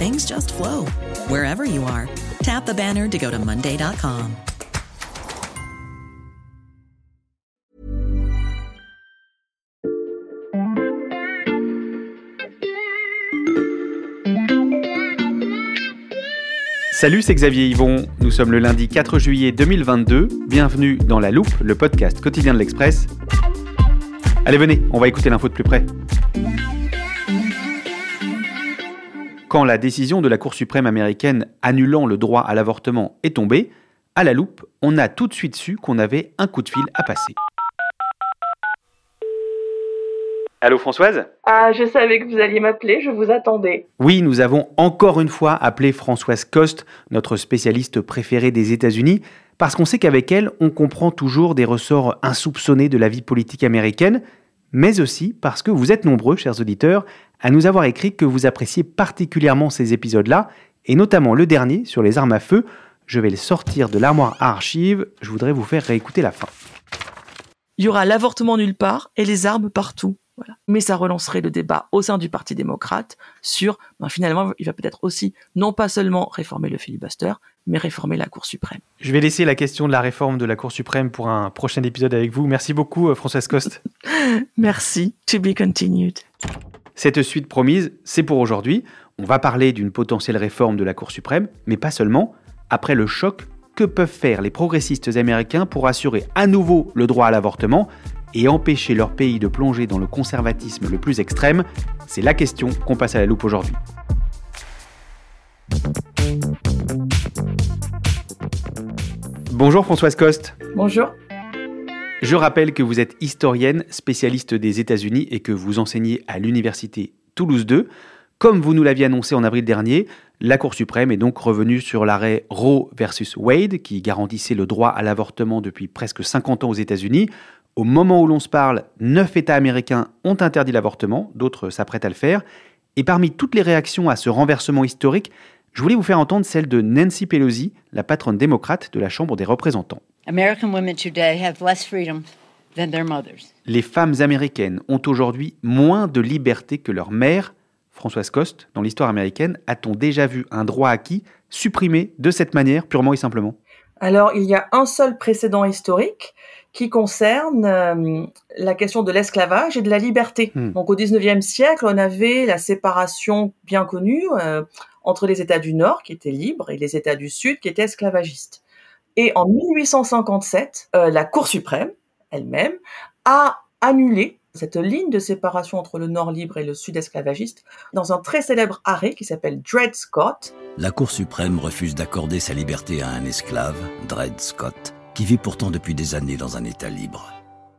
things just flow wherever you are. Tap the banner to go to Monday.com. Salut, c'est Xavier Yvon. Nous sommes le lundi 4 juillet 2022. Bienvenue dans La Loupe, le podcast quotidien de l'Express. Allez, venez, on va écouter l'info de plus près. Quand la décision de la Cour suprême américaine annulant le droit à l'avortement est tombée, à la loupe, on a tout de suite su qu'on avait un coup de fil à passer. Allô Françoise? Ah, je savais que vous alliez m'appeler, je vous attendais. Oui, nous avons encore une fois appelé Françoise Coste, notre spécialiste préférée des États-Unis, parce qu'on sait qu'avec elle, on comprend toujours des ressorts insoupçonnés de la vie politique américaine, mais aussi parce que vous êtes nombreux, chers auditeurs, à nous avoir écrit que vous appréciez particulièrement ces épisodes-là, et notamment le dernier sur les armes à feu. Je vais le sortir de l'armoire à archives, je voudrais vous faire réécouter la fin. Il y aura l'avortement nulle part et les armes partout. Mais ça relancerait le débat au sein du Parti démocrate sur, ben, finalement, il va peut-être aussi non pas seulement réformer le filibuster, mais réformer la Cour suprême. Je vais laisser la question de la réforme de la Cour suprême pour un prochain épisode avec vous. Merci beaucoup, euh, Françoise Coste. Merci. To be continued. Cette suite promise, c'est pour aujourd'hui. On va parler d'une potentielle réforme de la Cour suprême, mais pas seulement. Après le choc, que peuvent faire les progressistes américains pour assurer à nouveau le droit à l'avortement? Et empêcher leur pays de plonger dans le conservatisme le plus extrême C'est la question qu'on passe à la loupe aujourd'hui. Bonjour Françoise Coste. Bonjour. Je rappelle que vous êtes historienne, spécialiste des États-Unis et que vous enseignez à l'université Toulouse 2. Comme vous nous l'aviez annoncé en avril dernier, la Cour suprême est donc revenue sur l'arrêt Roe versus Wade qui garantissait le droit à l'avortement depuis presque 50 ans aux États-Unis. Au moment où l'on se parle, neuf États américains ont interdit l'avortement, d'autres s'apprêtent à le faire. Et parmi toutes les réactions à ce renversement historique, je voulais vous faire entendre celle de Nancy Pelosi, la patronne démocrate de la Chambre des représentants. Les femmes américaines ont aujourd'hui moins de liberté que leurs mères. Françoise Coste, dans l'histoire américaine, a-t-on déjà vu un droit acquis supprimé de cette manière, purement et simplement? Alors, il y a un seul précédent historique, qui concerne euh, la question de l'esclavage et de la liberté. Hmm. Donc au 19e siècle, on avait la séparation bien connue euh, entre les États du Nord qui étaient libres et les États du Sud qui étaient esclavagistes. Et en 1857, euh, la Cour suprême elle-même a annulé cette ligne de séparation entre le Nord libre et le Sud esclavagiste dans un très célèbre arrêt qui s'appelle Dred Scott. La Cour suprême refuse d'accorder sa liberté à un esclave, Dred Scott, qui vit pourtant depuis des années dans un État libre.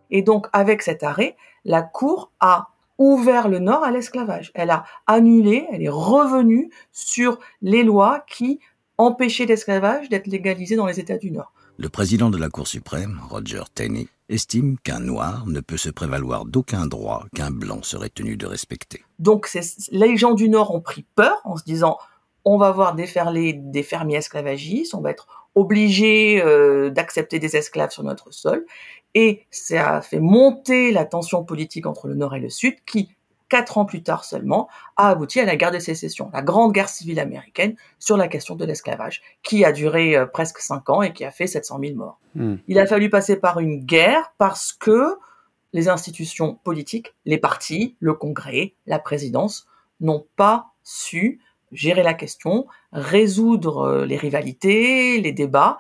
Et donc, avec cet arrêt, la Cour a ouvert le Nord à l'esclavage. Elle a annulé, elle est revenue sur les lois qui empêchaient l'esclavage d'être légalisé dans les États du Nord. Le président de la Cour suprême, Roger Taney, estime qu'un noir ne peut se prévaloir d'aucun droit qu'un blanc serait tenu de respecter. Donc les gens du Nord ont pris peur en se disant on va voir déferler des fermiers esclavagistes, on va être obligés euh, d'accepter des esclaves sur notre sol. Et ça a fait monter la tension politique entre le Nord et le Sud, qui, quatre ans plus tard seulement, a abouti à la guerre de sécession, la grande guerre civile américaine sur la question de l'esclavage, qui a duré euh, presque cinq ans et qui a fait 700 000 morts. Hmm. Il a fallu passer par une guerre parce que les institutions politiques, les partis, le Congrès, la présidence, n'ont pas su gérer la question, résoudre euh, les rivalités, les débats,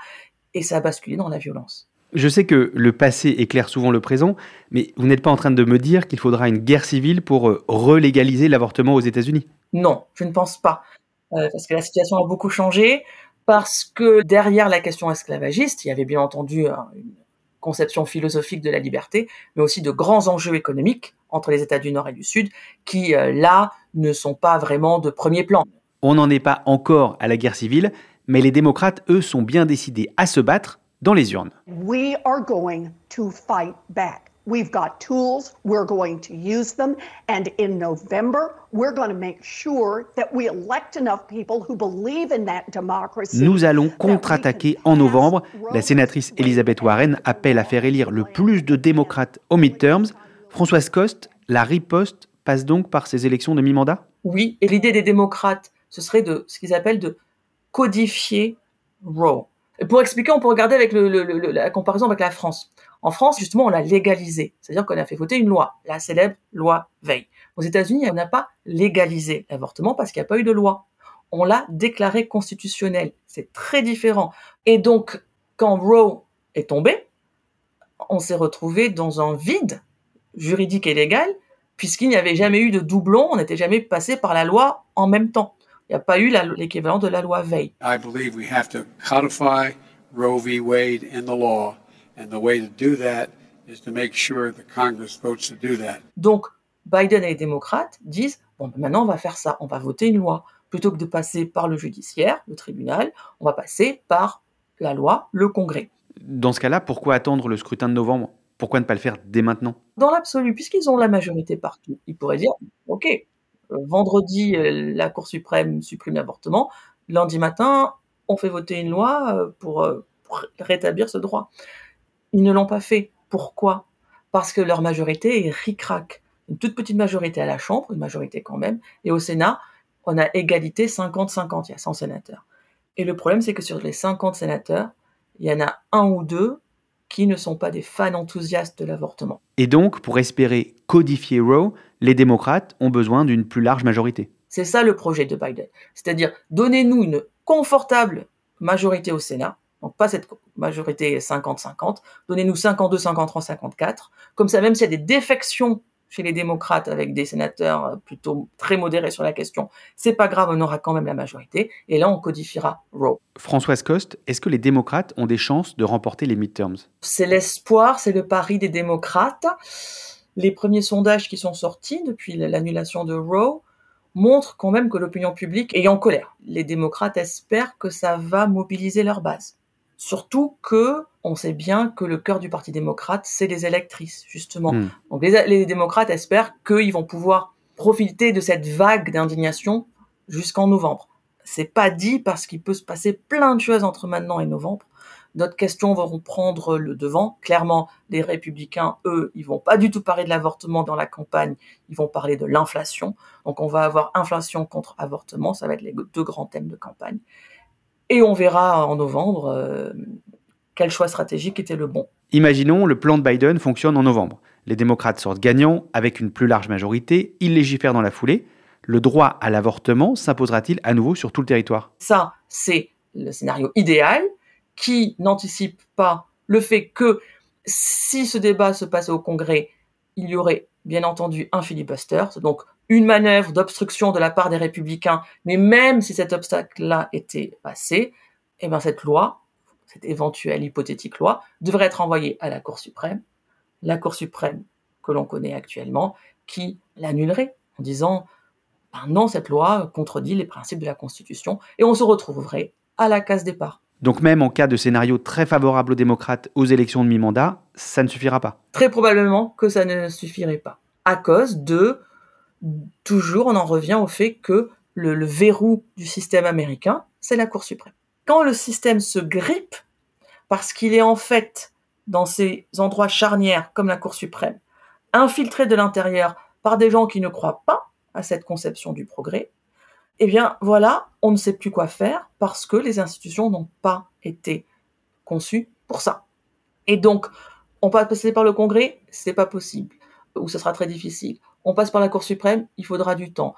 et ça a basculé dans la violence. Je sais que le passé éclaire souvent le présent, mais vous n'êtes pas en train de me dire qu'il faudra une guerre civile pour euh, relégaliser l'avortement aux États-Unis Non, je ne pense pas, euh, parce que la situation a beaucoup changé, parce que derrière la question esclavagiste, il y avait bien entendu une conception philosophique de la liberté, mais aussi de grands enjeux économiques entre les États du Nord et du Sud, qui là ne sont pas vraiment de premier plan. On n'en est pas encore à la guerre civile, mais les démocrates, eux, sont bien décidés à se battre dans les urnes. We are going to fight back. We've got tools, we're going to use them, and in November, we're going to make sure that we elect enough people who believe in that democracy. Nous allons contre-attaquer en novembre. La sénatrice Elizabeth Warren appelle à faire élire le plus de démocrates aux midterms. Françoise Coste, la riposte passe donc par ces élections de mi-mandat? Oui, et l'idée des démocrates, ce serait de ce qu'ils appellent de codifier Roe. Et pour expliquer, on peut regarder avec la comparaison avec la France. En France, justement, on l'a légalisé, c'est-à-dire qu'on a fait voter une loi, la célèbre loi Veil. Aux États-Unis, on n'a pas légalisé l'avortement parce qu'il n'y a pas eu de loi. On l'a déclaré constitutionnel. C'est très différent. Et donc, quand Roe est tombé, on s'est retrouvé dans un vide juridique et légal, puisqu'il n'y avait jamais eu de doublon, on n'était jamais passé par la loi en même temps. Il n'y a pas eu l'équivalent de la loi Veil. I believe we have to codify Roe v. Wade in the law, and the way to do that is to make sure the Congress votes to do that. Donc, Biden et les démocrates disent bon, ben maintenant on va faire ça, on va voter une loi. Plutôt que de passer par le judiciaire, le tribunal, on va passer par la loi, le Congrès. Dans ce cas-là, pourquoi attendre le scrutin de novembre? Pourquoi ne pas le faire dès maintenant? Dans l'absolu, puisqu'ils ont la majorité partout, ils pourraient dire ok, vendredi, euh, la Cour suprême supprime l'avortement. Lundi matin, on fait voter une loi euh, pour, rétablir ce droit. Ils ne l'ont pas fait. Pourquoi? Parce que leur majorité est ric-rac. Une toute petite majorité à la Chambre, une majorité quand même, et au Sénat, on a égalité 50-50, il y a 100 sénateurs. Et le problème, c'est que sur les 50 sénateurs, il y en a un ou deux qui ne sont pas des fans enthousiastes de l'avortement. Et donc, pour espérer codifier Roe, les démocrates ont besoin d'une plus large majorité. C'est ça le projet de Biden. C'est-à-dire, donnez-nous une confortable majorité au Sénat, donc pas cette majorité 50-50, donnez-nous 52, 53, 54. Comme ça, même s'il y a des défections chez les démocrates avec des sénateurs euh, plutôt très modérés sur la question, c'est pas grave, on aura quand même la majorité. Et là, on codifiera Roe. Françoise Coste, est-ce que les démocrates ont des chances de remporter les midterms? C'est l'espoir, c'est le pari des démocrates. Les premiers sondages qui sont sortis depuis l'annulation de Roe montrent quand même que l'opinion publique est en colère. Les démocrates espèrent que ça va mobiliser leur base. Surtout que on sait bien que le cœur du Parti démocrate, c'est les électrices, justement. Hmm. Donc les, démocrates espèrent qu'ils vont pouvoir profiter de cette vague d'indignation jusqu'en novembre. C'est pas dit parce qu'il peut se passer plein de choses entre maintenant et novembre. D'autres questions vont prendre le devant. Clairement, les républicains, eux, ils vont pas du tout parler de l'avortement dans la campagne, ils vont parler de l'inflation. Donc on va avoir inflation contre avortement, ça va être les deux grands thèmes de campagne. Et on verra en novembre euh, quel choix stratégique était le bon. Imaginons le plan de Biden fonctionne en novembre. Les démocrates sortent gagnants avec une plus large majorité, ils légifèrent dans la foulée. Le droit à l'avortement s'imposera-t-il à nouveau sur tout le territoire? Ça, c'est le scénario idéal qui n'anticipe pas le fait que si ce débat se passait au Congrès, il y aurait bien entendu un filibuster, donc une manœuvre d'obstruction de la part des républicains, mais même si cet obstacle-là était passé, eh bien cette loi, cette éventuelle hypothétique loi, devrait être envoyée à la Cour suprême, la Cour suprême que l'on connaît actuellement, qui l'annulerait en disant ben non, cette loi contredit les principes de la Constitution, et on se retrouverait à la case départ. Donc même en cas de scénario très favorable aux démocrates aux élections de mi-mandat, ça ne suffira pas. Très probablement que ça ne suffirait pas. À cause de toujours, on en revient au fait que le, verrou du système américain, c'est la Cour suprême. Quand le système se grippe, parce qu'il est en fait dans ces endroits charnières comme la Cour suprême, infiltré de l'intérieur par des gens qui ne croient pas à cette conception du progrès, eh bien voilà, on ne sait plus quoi faire parce que les institutions n'ont pas été conçues pour ça. Et donc, on va passer par le Congrès, c'est pas possible, ou ce sera très difficile on passe par la Cour suprême, il faudra du temps.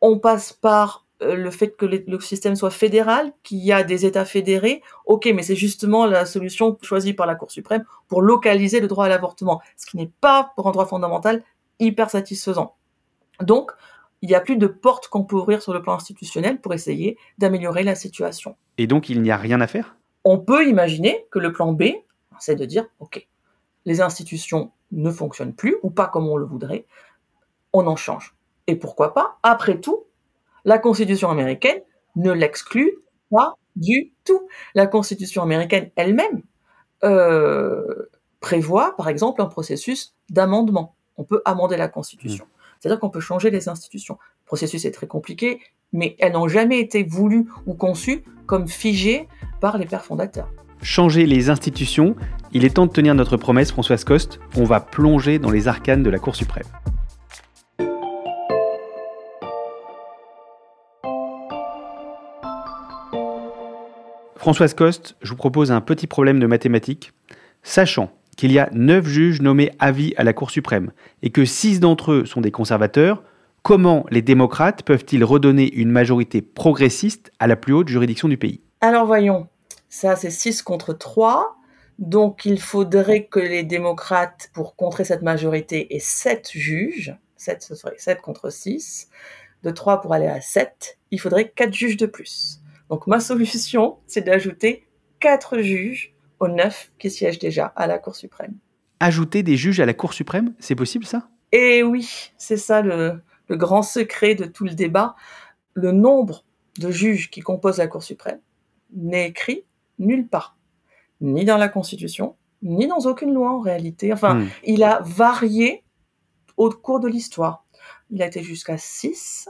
On passe par euh, le fait que le système soit fédéral, qu'il y a des États fédérés, ok, mais c'est justement la solution choisie par la Cour suprême pour localiser le droit à l'avortement, ce qui n'est pas, pour un droit fondamental, hyper satisfaisant. Donc, il n'y a plus de porte qu'on peut ouvrir sur le plan institutionnel pour essayer d'améliorer la situation. Et donc, il n'y a rien à faire? On peut imaginer que le plan B, c'est de dire, ok, les institutions ne fonctionnent plus ou pas comme on le voudrait, on en change. Et pourquoi pas Après tout, la Constitution américaine ne l'exclut pas du tout. La Constitution américaine elle-même euh, prévoit, par exemple, un processus d'amendement. On peut amender la Constitution. Mmh. C'est-à-dire qu'on peut changer les institutions. Le processus est très compliqué, mais elles n'ont jamais été voulues ou conçues comme figées par les pères fondateurs. Changer les institutions, il est temps de tenir notre promesse, Françoise Coste. On va plonger dans les arcanes de la Cour suprême. Françoise Coste, je vous propose un petit problème de mathématiques. Sachant qu'il y a 9 juges nommés à vie à la Cour suprême et que 6 d'entre eux sont des conservateurs, comment les démocrates peuvent-ils redonner une majorité progressiste à la plus haute juridiction du pays? Alors voyons, ça c'est 6 contre 3. Donc il faudrait que les démocrates, pour contrer cette majorité, aient 7 juges. 7, ce serait 7 contre 6. De 3 pour aller à 7, il faudrait 4 juges de plus. Donc ma solution, c'est d'ajouter quatre juges aux neuf qui siègent déjà à la Cour suprême. Ajouter des juges à la Cour suprême, c'est possible ça? Eh oui, c'est ça le, le grand secret de tout le débat. Le nombre de juges qui composent la Cour suprême n'est écrit nulle part, ni dans la Constitution, ni dans aucune loi en réalité. Enfin, hmm. il a varié au cours de l'histoire. Il a été jusqu'à 6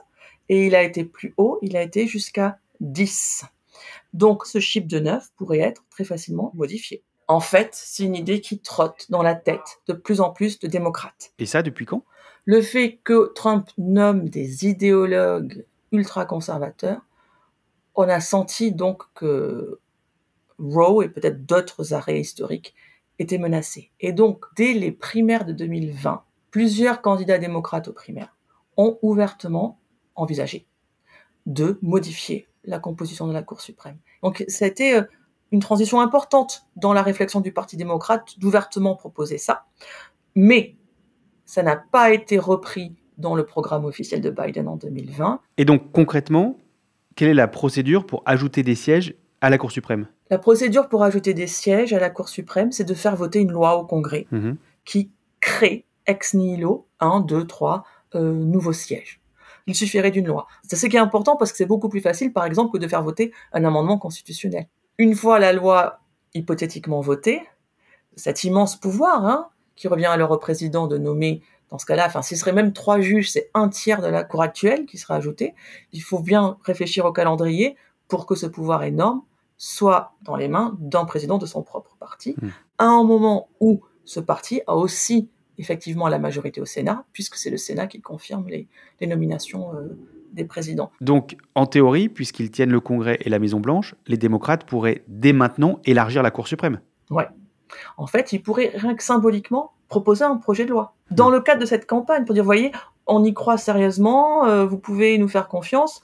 et il a été plus haut, il a été jusqu'à 10. Donc ce chiffre de 9 pourrait être très facilement modifié. En fait, c'est une idée qui trotte dans la tête de plus en plus de démocrates. Et ça depuis quand? Le fait que Trump nomme des idéologues ultra-conservateurs, on a senti donc que Roe et peut-être d'autres arrêts historiques étaient menacés. Et donc, dès les primaires de 2020, plusieurs candidats démocrates aux primaires ont ouvertement envisagé de modifier la composition de la Cour suprême. Donc ça a été euh, une transition importante dans la réflexion du Parti démocrate d'ouvertement proposer ça, mais ça n'a pas été repris dans le programme officiel de Biden en 2020. Et donc concrètement, quelle est la procédure pour ajouter des sièges à la Cour suprême? La procédure pour ajouter des sièges à la Cour suprême, c'est de faire voter une loi au Congrès mhm. qui crée ex nihilo un, deux, trois euh, nouveaux sièges il suffirait d'une loi. C'est ce qui est important parce que c'est beaucoup plus facile, par exemple, que de faire voter un amendement constitutionnel. Une fois la loi hypothétiquement votée, cet immense pouvoir hein, qui revient alors au président de nommer, dans ce cas-là, enfin, s'il serait même trois juges, c'est un tiers de la cour actuelle qui sera ajouté. Il faut bien réfléchir au calendrier pour que ce pouvoir énorme soit dans les mains d'un président de son propre parti, mmh. à un moment où ce parti a aussi effectivement la majorité au Sénat, puisque c'est le Sénat qui confirme les, nominations euh, des présidents. Donc, en théorie, puisqu'ils tiennent le Congrès et la Maison-Blanche, les démocrates pourraient dès maintenant élargir la Cour suprême. Ouais. En fait, ils pourraient rien que symboliquement proposer un projet de loi. Dans le cadre de cette campagne, pour dire, voyez, on y croit sérieusement, euh, vous pouvez nous faire confiance.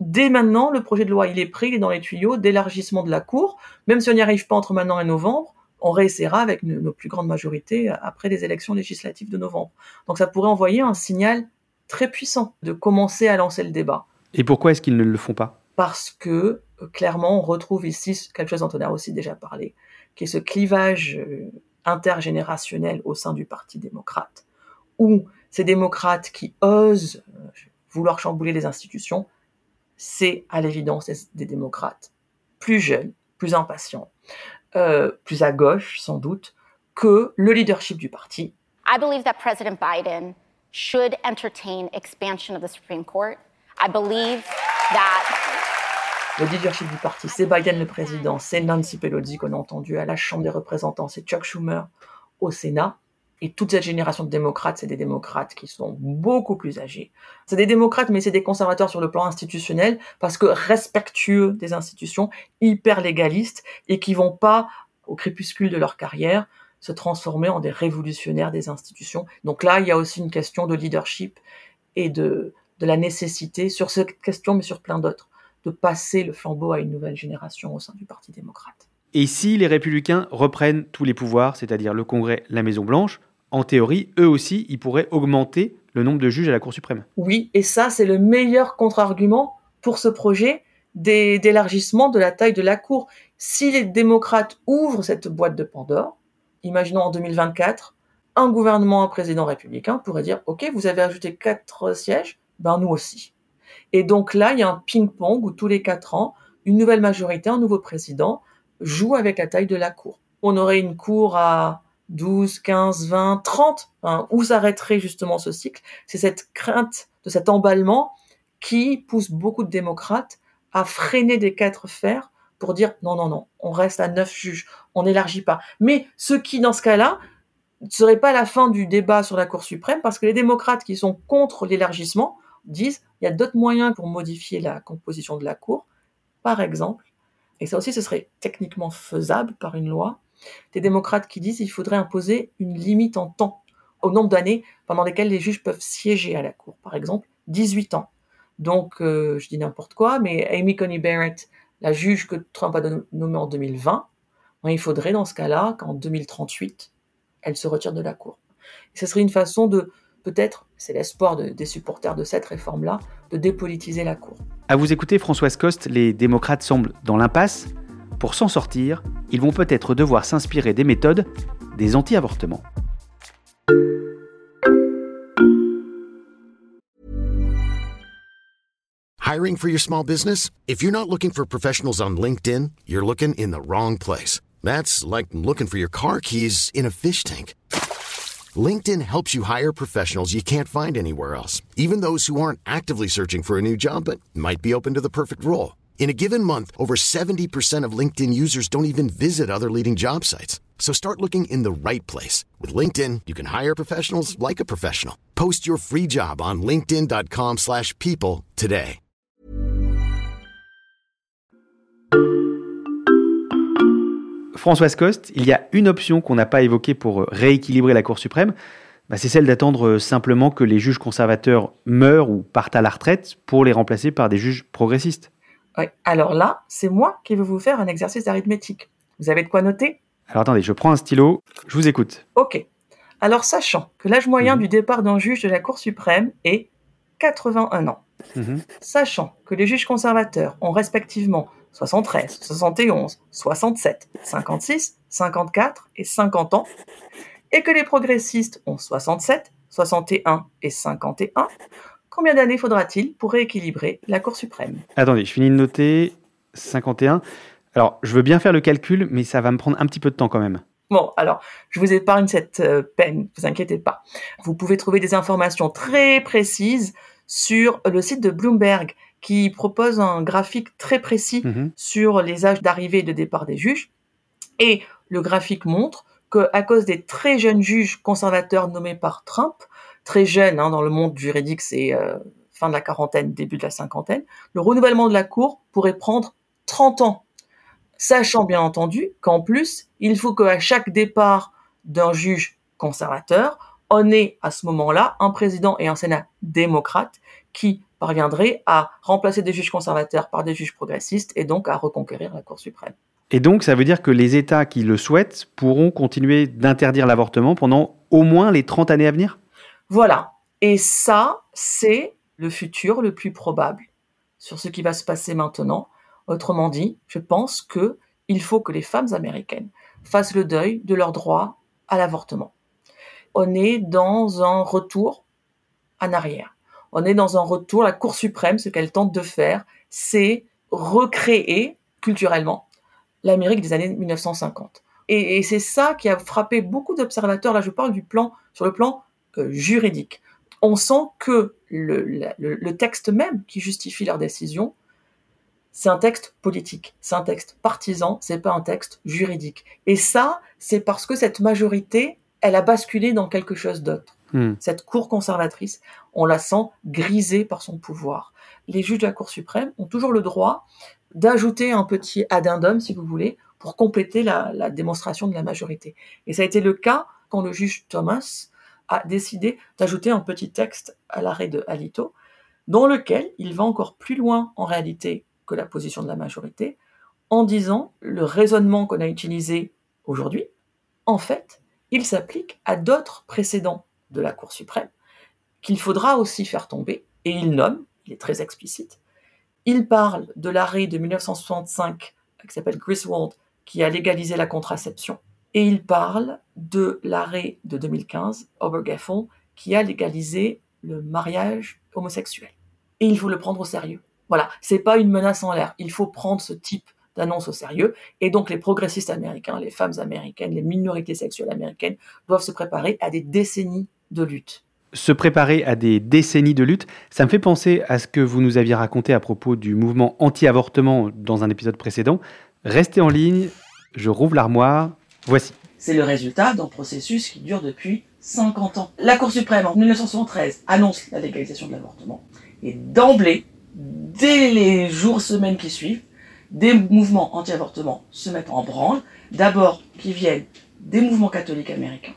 Dès maintenant, le projet de loi, il est pris, il est dans les tuyaux d'élargissement de la Cour. Même si on n'y arrive pas entre maintenant et novembre, on réessayera avec nos plus grandes majorités après les élections législatives de novembre. Donc ça pourrait envoyer un signal très puissant de commencer à lancer le débat. Et pourquoi est-ce qu'ils ne le font pas? Parce que euh, clairement, on retrouve ici quelque chose dont on a aussi déjà parlé, qui est ce clivage euh, intergénérationnel au sein du Parti démocrate, où ces démocrates qui osent euh, vouloir chambouler les institutions, c'est à l'évidence des démocrates plus jeunes, plus impatients, euh, plus à gauche sans doute, que le leadership du parti. I believe that President Biden should entertain expansion of the Supreme Court. I believe that le leadership du parti, c'est Biden le président, c'est Nancy Pelosi qu'on a entendu à la Chambre des représentants, c'est Chuck Schumer au Sénat. Et toute cette génération de démocrates, c'est des démocrates qui sont beaucoup plus âgés. C'est des démocrates, mais c'est des conservateurs sur le plan institutionnel, parce que respectueux des institutions, hyper légalistes, et qui vont pas, au crépuscule de leur carrière, se transformer en des révolutionnaires des institutions. Donc là, il y a aussi une question de leadership et de de la nécessité, sur cette question, mais sur plein d'autres, de passer le flambeau à une nouvelle génération au sein du Parti démocrate. Et si les républicains reprennent tous les pouvoirs, c'est-à-dire le Congrès, la Maison-Blanche, en théorie, eux aussi, ils pourraient augmenter le nombre de juges à la Cour suprême. Oui, et ça, c'est le meilleur contre-argument pour ce projet d'élargissement de la taille de la Cour. Si les démocrates ouvrent cette boîte de Pandore, imaginons en 2024, un gouvernement, un président républicain pourrait dire, OK, vous avez ajouté quatre sièges, ben nous aussi. Et donc là, il y a un ping-pong où tous les quatre ans, une nouvelle majorité, un nouveau président joue avec la taille de la Cour. On aurait une Cour à 12, 15, 20, 30, où s'arrêterait justement ce cycle. C'est cette crainte de cet emballement qui pousse beaucoup de démocrates à freiner des quatre fers pour dire non, non, non, on reste à neuf juges, on n'élargit pas. Mais ce qui, dans ce cas-là, ne serait pas la fin du débat sur la Cour suprême, parce que les démocrates qui sont contre l'élargissement disent il y a d'autres moyens pour modifier la composition de la Cour. Par exemple, et ça aussi ce serait techniquement faisable par une loi, des démocrates qui disent qu'il faudrait imposer une limite en temps au nombre d'années pendant lesquelles les juges peuvent siéger à la Cour. Par exemple, 18 ans. Donc, euh, je dis n'importe quoi, mais Amy Coney Barrett, la juge que Trump a nommée en 2020, ben, il faudrait dans ce cas-là qu'en 2038, elle se retire de la Cour. ce serait une façon de, peut-être, c'est l'espoir des supporters de cette réforme-là, de dépolitiser la Cour. À vous écouter, Françoise Coste, les démocrates semblent dans l'impasse. Pour s'en sortir, ils vont peut-être devoir s'inspirer des méthodes des anti-avortements. Hiring for your small business? If you're not looking for professionals on LinkedIn, you're looking in the wrong place. That's like looking for your car keys in a fish tank. LinkedIn helps you hire professionals you can't find anywhere else, even those who aren't actively searching for a new job but might be open to the perfect role. In a given month, over 70% of LinkedIn users don't even visit other leading job sites. So start looking in the right place. With LinkedIn, you can hire professionals like a professional. Post your free job on linkedin.com slash people today. Françoise Coste, il y a une option qu'on n'a pas évoquée pour rééquilibrer la Cour suprême, bah, c'est celle d'attendre simplement que les juges conservateurs meurent ou partent à la retraite pour les remplacer par des juges progressistes. Alors là, c'est moi qui vais vous faire un exercice d'arithmétique. Vous avez de quoi noter? Alors attendez, je prends un stylo, je vous écoute. Ok. Alors sachant que l'âge moyen mhm. du départ d'un juge de la Cour suprême est 81 ans, mhm. sachant que les juges conservateurs ont respectivement 73, 71, 67, 56, 54 et 50 ans, et que les progressistes ont 67, 61 et 51, Combien d'années faudra-t-il pour rééquilibrer la Cour suprême? Attendez, je finis de noter 51. Alors, je veux bien faire le calcul, mais ça va me prendre un petit peu de temps quand même. Bon, alors, je vous épargne cette euh, peine, ne vous inquiétez pas. Vous pouvez trouver des informations très précises sur le site de Bloomberg qui propose un graphique très précis mhm. sur les âges d'arrivée et de départ des juges. Et le graphique montre qu'à cause des très jeunes juges conservateurs nommés par Trump, très jeune hein, dans le monde juridique, c'est euh, fin de la quarantaine, début de la cinquantaine, le renouvellement de la Cour pourrait prendre 30 ans. Sachant bien entendu qu'en plus, il faut qu'à chaque départ d'un juge conservateur, on ait à ce moment-là un président et un Sénat démocrate qui parviendraient à remplacer des juges conservateurs par des juges progressistes et donc à reconquérir la Cour suprême. Et donc, ça veut dire que les États qui le souhaitent pourront continuer d'interdire l'avortement pendant au moins les 30 années à venir? Voilà. Et ça, c'est le futur le plus probable sur ce qui va se passer maintenant. Autrement dit, je pense que il faut que les femmes américaines fassent le deuil de leur droit à l'avortement. On est dans un retour en arrière. On est dans un retour. La Cour suprême, ce qu'elle tente de faire, c'est recréer culturellement l'Amérique des années 1950. Et, et c'est ça qui a frappé beaucoup d'observateurs. Là, je parle du plan sur le plan juridique. On sent que le, texte même qui justifie leur décision, c'est un texte politique, c'est un texte partisan, c'est pas un texte juridique. Et ça, c'est parce que cette majorité, elle a basculé dans quelque chose d'autre. Hmm. Cette cour conservatrice, on la sent grisée par son pouvoir. Les juges de la Cour suprême ont toujours le droit d'ajouter un petit addendum, si vous voulez, pour compléter la, la, démonstration de la majorité. Et ça a été le cas quand le juge Thomas a décidé d'ajouter un petit texte à l'arrêt de Alito, dans lequel il va encore plus loin en réalité que la position de la majorité, en disant le raisonnement qu'on a utilisé aujourd'hui, en fait, il s'applique à d'autres précédents de la Cour suprême qu'il faudra aussi faire tomber, et il nomme, il est très explicite, il parle de l'arrêt de 1965 qui s'appelle Griswold, qui a légalisé la contraception, et il parle de l'arrêt de 2015, Obergefell, qui a légalisé le mariage homosexuel. Et il faut le prendre au sérieux. Voilà, c'est pas une menace en l'air. Il faut prendre ce type d'annonce au sérieux. Et donc les progressistes américains, les femmes américaines, les minorités sexuelles américaines doivent se préparer à des décennies de lutte. Se préparer à des décennies de lutte, ça me fait penser à ce que vous nous aviez raconté à propos du mouvement anti-avortement dans un épisode précédent. Restez en ligne, je rouvre l'armoire, voici. C'est le résultat d'un processus qui dure depuis 50 ans. La Cour suprême, en 1973, annonce la légalisation de l'avortement. Et d'emblée, dès les jours, semaines qui suivent, des mouvements anti-avortement se mettent en branle. D'abord, qui viennent des mouvements catholiques américains.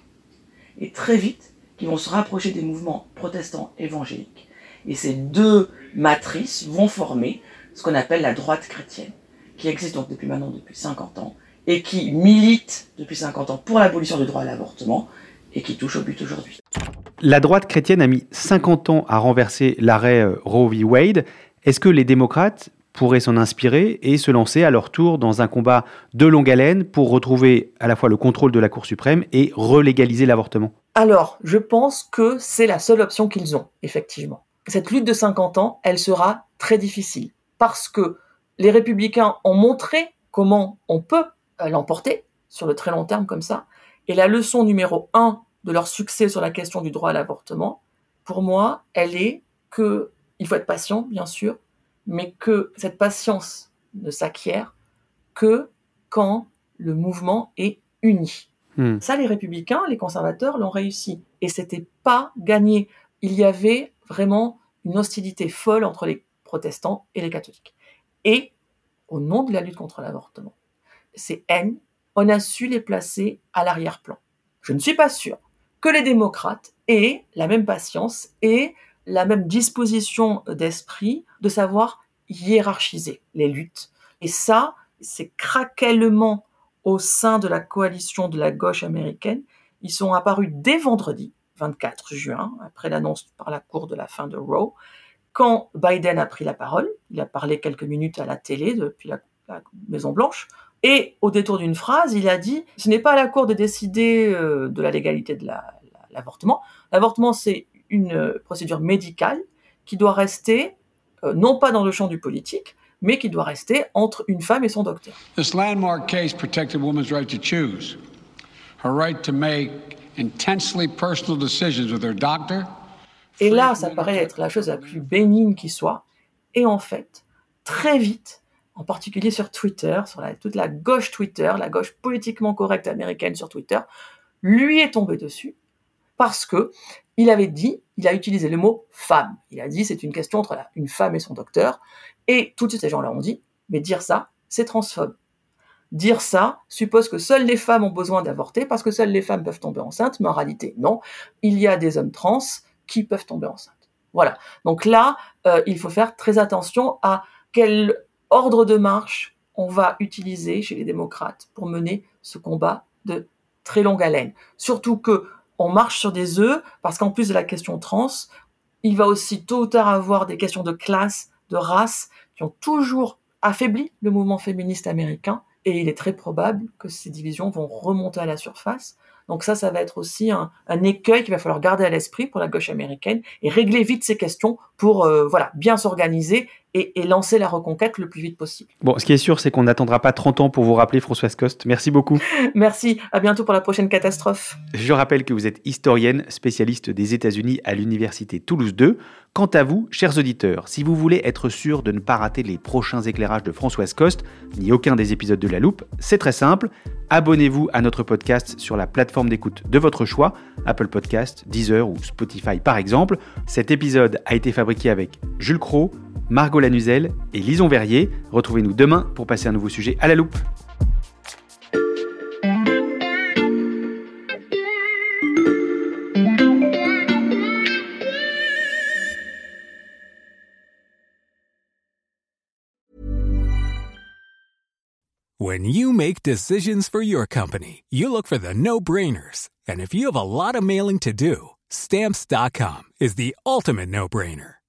Et très vite, qui vont se rapprocher des mouvements protestants évangéliques. Et ces deux matrices vont former ce qu'on appelle la droite chrétienne, qui existe donc depuis maintenant depuis 50 ans, et qui milite depuis 50 ans pour l'abolition du droit à l'avortement, et qui touche au but aujourd'hui. La droite chrétienne a mis 50 ans à renverser l'arrêt euh, Roe v. Wade. Est-ce que les démocrates pourraient s'en inspirer et se lancer à leur tour dans un combat de longue haleine pour retrouver à la fois le contrôle de la Cour suprême et relégaliser l'avortement? Alors, je pense que c'est la seule option qu'ils ont, effectivement. Cette lutte de 50 ans, elle sera très difficile parce que les républicains ont montré comment on peut l'emporter sur le très long terme comme ça. Et la leçon numéro un de leur succès sur la question du droit à l'avortement, pour moi, elle est que il faut être patient, bien sûr, mais que cette patience ne s'acquiert que quand le mouvement est uni. Hmm. Ça, les républicains, les conservateurs l'ont réussi. Et c'était pas gagné. Il y avait vraiment une hostilité folle entre les protestants et les catholiques. Et au nom de la lutte contre l'avortement, ces haines, on a su les placer à l'arrière-plan. Je ne suis pas sûr que les démocrates aient la même patience et la même disposition d'esprit de savoir hiérarchiser les luttes. Et ça, ces craquellement au sein de la coalition de la gauche américaine, ils sont apparus dès vendredi 24 juin, après l'annonce par la Cour de la fin de Roe, quand Biden a pris la parole. Il a parlé quelques minutes à la télé depuis la, Maison Blanche. Et au détour d'une phrase, il a dit ce n'est pas à la Cour de décider euh, de la légalité de l'avortement. L'avortement, c'est une euh, procédure médicale qui doit rester euh, non pas dans le champ du politique, mais qui doit rester entre une femme et son docteur. This landmark case protected women's right to choose, her right to make intensely personal decisions with her doctor. Et là, ça paraît être la chose la plus bénigne qui soit. Et en fait, très vite, en particulier sur Twitter, sur toute la gauche Twitter, la gauche politiquement correcte américaine sur Twitter, lui est tombé dessus parce que il avait dit, il a utilisé le mot femme. Il a dit c'est une question entre une femme et son docteur. Et tous ces gens-là ont dit, mais dire ça, c'est transphobe. Dire ça suppose que seules les femmes ont besoin d'avorter parce que seules les femmes peuvent tomber enceintes, mais en réalité, non. Il y a des hommes trans qui peuvent tomber enceintes. Voilà. Donc là, euh, il faut faire très attention à quel ordre de marche on va utiliser chez les démocrates pour mener ce combat de très longue haleine. Surtout que on marche sur des œufs parce qu'en plus de la question trans, il va aussi tôt ou tard avoir des questions de classe, de race qui ont toujours affaibli le mouvement féministe américain et il est très probable que ces divisions vont remonter à la surface. Donc ça, ça va être aussi un, écueil qu'il va falloir garder à l'esprit pour la gauche américaine et régler vite ces questions pour euh, voilà bien s'organiser et, lancer la reconquête le plus vite possible. Bon, ce qui est sûr, c'est qu'on n'attendra pas 30 ans pour vous rappeler Françoise Coste. Merci beaucoup. Merci, à bientôt pour la prochaine catastrophe. Je rappelle que vous êtes historienne, spécialiste des États-Unis à l'Université Toulouse 2. Quant à vous, chers auditeurs, si vous voulez être sûr de ne pas rater les prochains éclairages de Françoise Coste, ni aucun des épisodes de La Loupe, c'est très simple. Abonnez-vous à notre podcast sur la plateforme d'écoute de votre choix, Apple Podcast, Deezer ou Spotify par exemple. Cet épisode a été fabriqué avec Jules Cro, Margot Lanuzel et Lison Verrier. Retrouvez-nous demain pour passer un nouveau sujet à la loupe. When you make decisions for your company, you look for the no-brainers. And if you have a lot of mailing to do, stamps.com is the ultimate no-brainer.